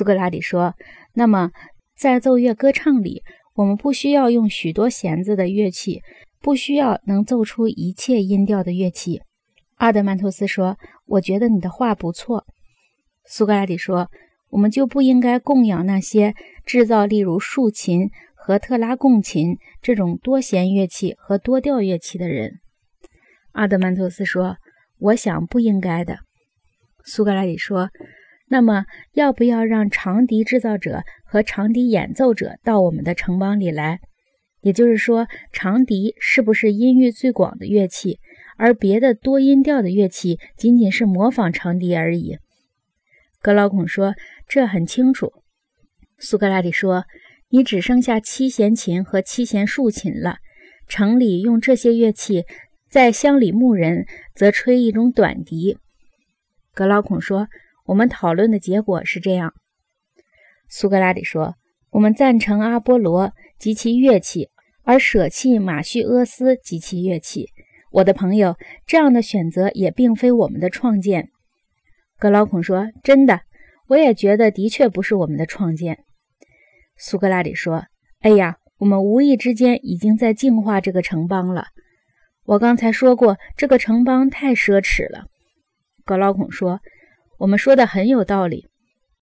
苏格拉底说：“那么，在奏乐歌唱里，我们不需要用许多弦子的乐器，不需要能奏出一切音调的乐器。”阿德曼托斯说：“我觉得你的话不错。”苏格拉底说：“我们就不应该供养那些制造例如竖琴和特拉贡琴这种多弦乐器和多调乐器的人。”阿德曼托斯说：“我想不应该的。”苏格拉底说。那么，要不要让长笛制造者和长笛演奏者到我们的城邦里来？也就是说，长笛是不是音域最广的乐器，而别的多音调的乐器仅仅是模仿长笛而已？格劳孔说：“这很清楚。”苏格拉底说：“你只剩下七弦琴和七弦竖琴了。城里用这些乐器，在乡里牧人则吹一种短笛。”格劳孔说。我们讨论的结果是这样：苏格拉底说，我们赞成阿波罗及其乐器，而舍弃马叙阿斯及其乐器。我的朋友，这样的选择也并非我们的创建。格劳孔说：“真的，我也觉得的确不是我们的创建。”苏格拉底说：“哎呀，我们无意之间已经在净化这个城邦了。我刚才说过，这个城邦太奢侈了。”格劳孔说。我们说的很有道理，